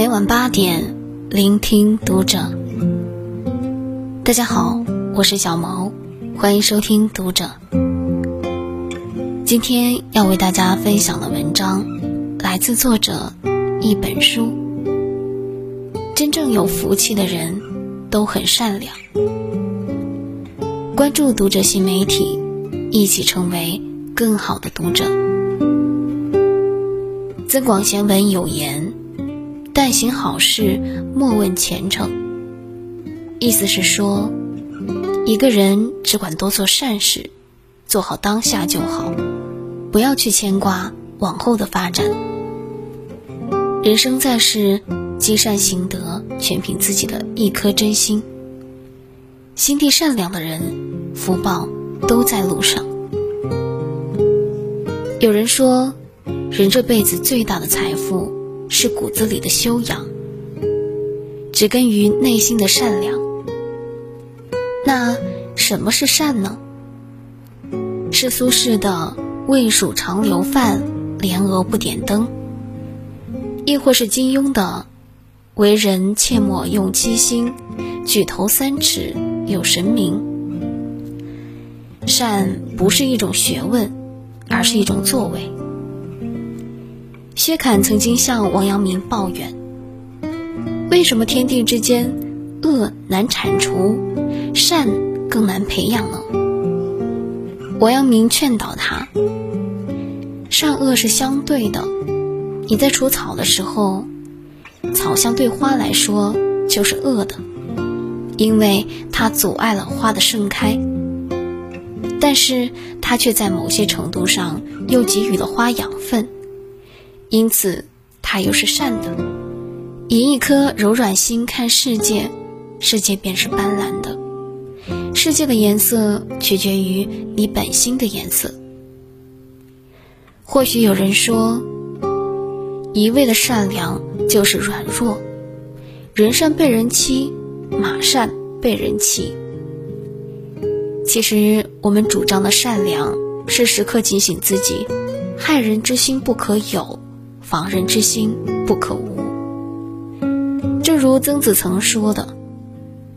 每晚八点，聆听读者。大家好，我是小毛，欢迎收听读者。今天要为大家分享的文章，来自作者一本书。真正有福气的人，都很善良。关注读者新媒体，一起成为更好的读者。增广贤文有言。但行好事，莫问前程。意思是说，一个人只管多做善事，做好当下就好，不要去牵挂往后的发展。人生在世，积善行德，全凭自己的一颗真心。心地善良的人，福报都在路上。有人说，人这辈子最大的财富。是骨子里的修养，植根于内心的善良。那什么是善呢？是苏轼的“未蜀长流饭，莲娥不点灯”，亦或是金庸的“为人切莫用七心，举头三尺有神明”。善不是一种学问，而是一种作为。薛侃曾经向王阳明抱怨：“为什么天地之间，恶难铲除，善更难培养呢？”王阳明劝导他：“善恶是相对的，你在除草的时候，草相对花来说就是恶的，因为它阻碍了花的盛开；但是它却在某些程度上又给予了花养分。”因此，它又是善的。以一颗柔软心看世界，世界便是斑斓的。世界的颜色取决于你本心的颜色。或许有人说，一味的善良就是软弱，人善被人欺，马善被人骑。其实，我们主张的善良，是时刻警醒自己，害人之心不可有。防人之心不可无。正如曾子曾说的：“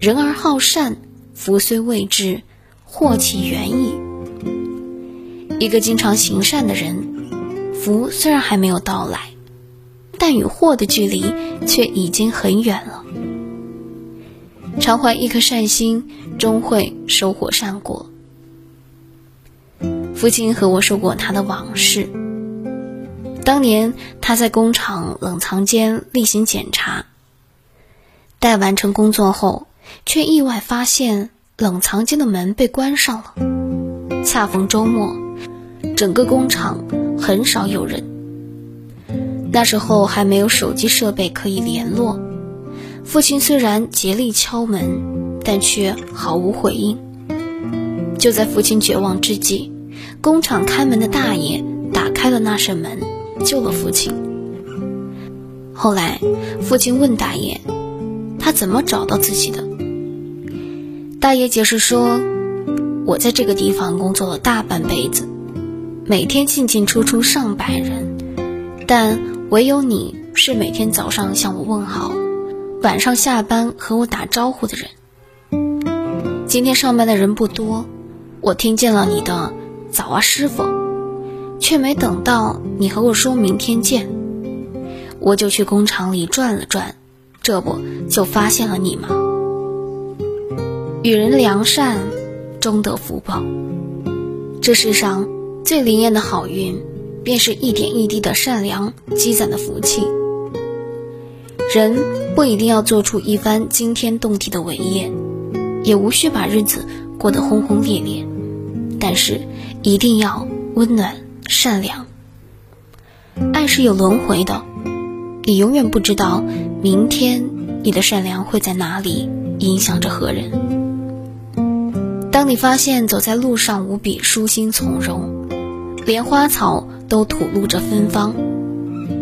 人而好善，福虽未至，祸其远矣。”一个经常行善的人，福虽然还没有到来，但与祸的距离却已经很远了。常怀一颗善心，终会收获善果。父亲和我说过他的往事。当年他在工厂冷藏间例行检查，待完成工作后，却意外发现冷藏间的门被关上了。恰逢周末，整个工厂很少有人。那时候还没有手机设备可以联络，父亲虽然竭力敲门，但却毫无回应。就在父亲绝望之际，工厂看门的大爷打开了那扇门。救了父亲。后来，父亲问大爷：“他怎么找到自己的？”大爷解释说：“我在这个地方工作了大半辈子，每天进进出出上百人，但唯有你是每天早上向我问好，晚上下班和我打招呼的人。今天上班的人不多，我听见了你的‘早啊，师傅’。”却没等到你和我说明天见，我就去工厂里转了转，这不就发现了你吗？与人良善，终得福报。这世上最灵验的好运，便是一点一滴的善良积攒的福气。人不一定要做出一番惊天动地的伟业，也无需把日子过得轰轰烈烈，但是一定要温暖。善良，爱是有轮回的，你永远不知道明天你的善良会在哪里影响着何人。当你发现走在路上无比舒心从容，连花草都吐露着芬芳；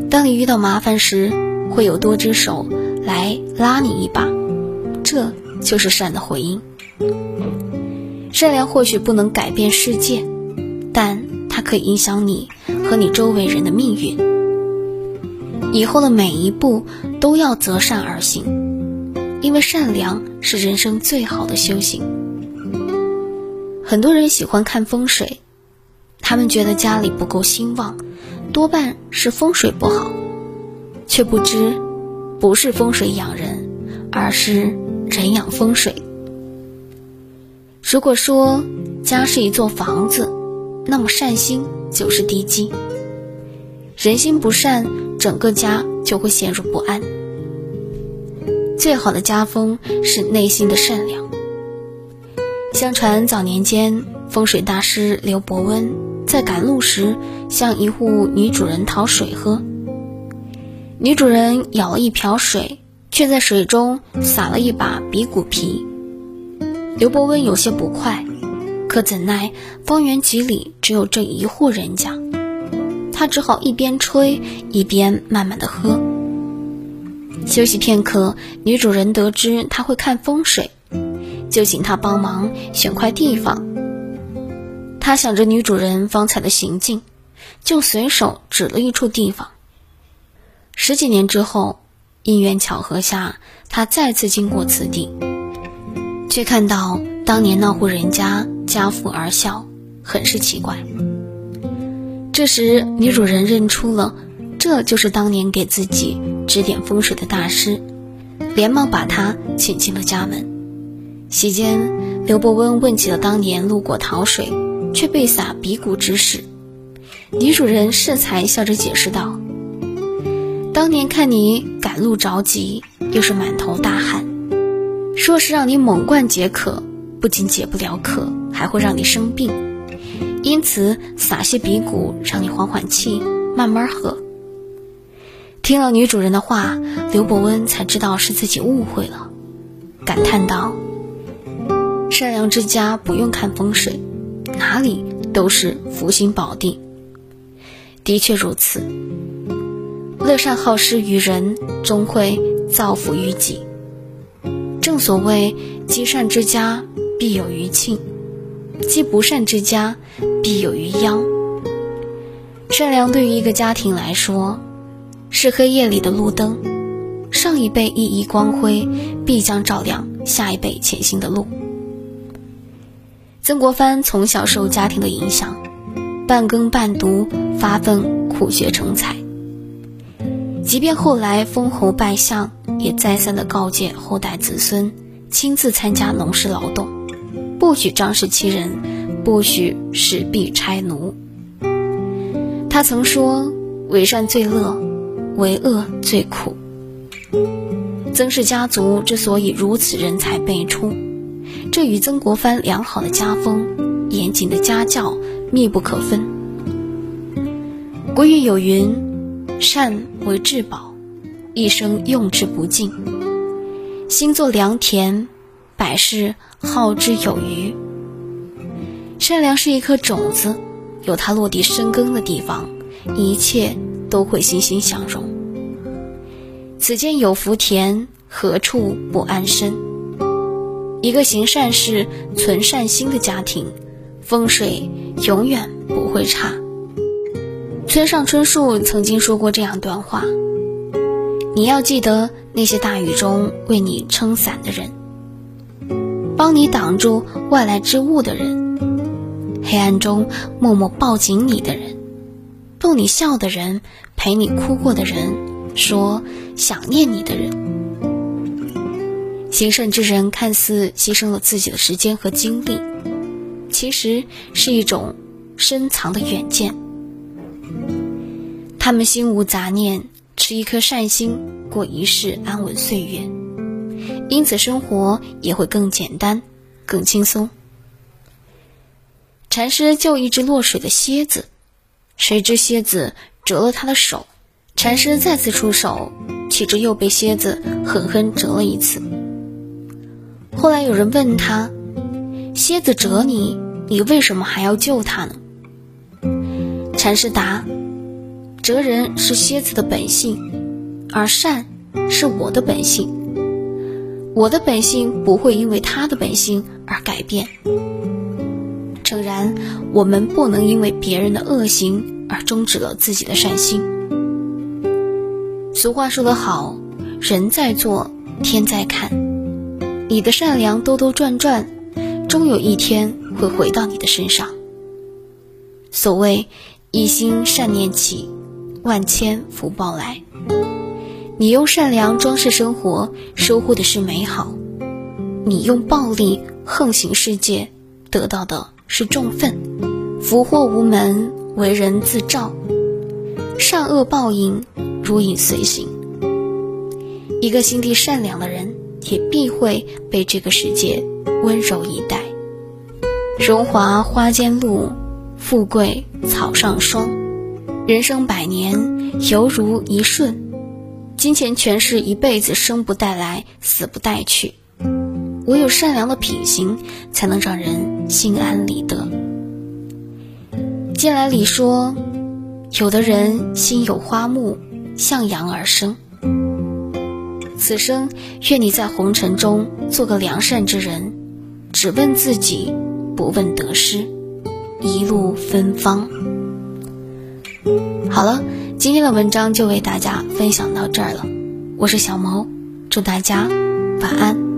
当你遇到麻烦时，会有多只手来拉你一把，这就是善的回应。善良或许不能改变世界，但。它可以影响你和你周围人的命运。以后的每一步都要择善而行，因为善良是人生最好的修行。很多人喜欢看风水，他们觉得家里不够兴旺，多半是风水不好，却不知不是风水养人，而是人养风水。如果说家是一座房子，那么善心就是地基。人心不善，整个家就会陷入不安。最好的家风是内心的善良。相传早年间，风水大师刘伯温在赶路时向一户女主人讨水喝，女主人舀了一瓢水，却在水中撒了一把鼻骨皮。刘伯温有些不快，可怎奈方圆几里只有这一户人家。他只好一边吹一边慢慢的喝。休息片刻，女主人得知他会看风水，就请他帮忙选块地方。他想着女主人方才的行径，就随手指了一处地方。十几年之后，因缘巧合下，他再次经过此地，却看到当年那户人家家富而笑，很是奇怪。这时，女主人认出了，这就是当年给自己指点风水的大师，连忙把他请进了家门。席间，刘伯温问起了当年路过桃水却被撒鼻骨之事。女主人适才笑着解释道：“当年看你赶路着急，又是满头大汗，说是让你猛灌解渴，不仅解不了渴，还会让你生病。”因此，撒些鼻骨让你缓缓气，慢慢喝。听了女主人的话，刘伯温才知道是自己误会了，感叹道：“善良之家不用看风水，哪里都是福星宝地。”的确如此，乐善好施于人，终会造福于己。正所谓，积善之家必有余庆。积不善之家，必有余殃。善良对于一个家庭来说，是黑夜里的路灯，上一辈熠熠光辉，必将照亮下一辈前行的路。曾国藩从小受家庭的影响，半耕半读，发奋苦学成才。即便后来封侯拜相，也再三的告诫后代子孙，亲自参加农事劳动。不许仗势欺人，不许使婢差奴。他曾说：“为善最乐，为恶最苦。”曾氏家族之所以如此人才辈出，这与曾国藩良好的家风、严谨的家教密不可分。古语有云：“善为至宝，一生用之不尽；心作良田。”百事耗之有余。善良是一颗种子，有它落地生根的地方，一切都会欣欣向荣。此间有福田，何处不安身？一个行善事、存善心的家庭，风水永远不会差。村上春树曾经说过这样一段话：你要记得那些大雨中为你撑伞的人。帮你挡住外来之物的人，黑暗中默默抱紧你的人，逗你笑的人，陪你哭过的人，说想念你的人。行善之人看似牺牲了自己的时间和精力，其实是一种深藏的远见。他们心无杂念，持一颗善心，过一世安稳岁月。因此，生活也会更简单、更轻松。禅师救一只落水的蝎子，谁知蝎子折了他的手。禅师再次出手，岂知又被蝎子狠狠折了一次。后来有人问他：“蝎子折你，你为什么还要救他呢？”禅师答：“折人是蝎子的本性，而善是我的本性。”我的本性不会因为他的本性而改变。诚然，我们不能因为别人的恶行而终止了自己的善心。俗话说得好，人在做，天在看。你的善良兜兜转转，终有一天会回到你的身上。所谓一心善念起，万千福报来。你用善良装饰生活，收获的是美好；你用暴力横行世界，得到的是重愤。福祸无门，为人自照。善恶报应，如影随形。一个心地善良的人，也必会被这个世界温柔以待。荣华花间露，富贵草上霜。人生百年，犹如一瞬。金钱权势一辈子生不带来，死不带去，唯有善良的品行，才能让人心安理得。近来里说，有的人心有花木，向阳而生。此生愿你在红尘中做个良善之人，只问自己，不问得失，一路芬芳。好了。今天的文章就为大家分享到这儿了，我是小毛，祝大家晚安。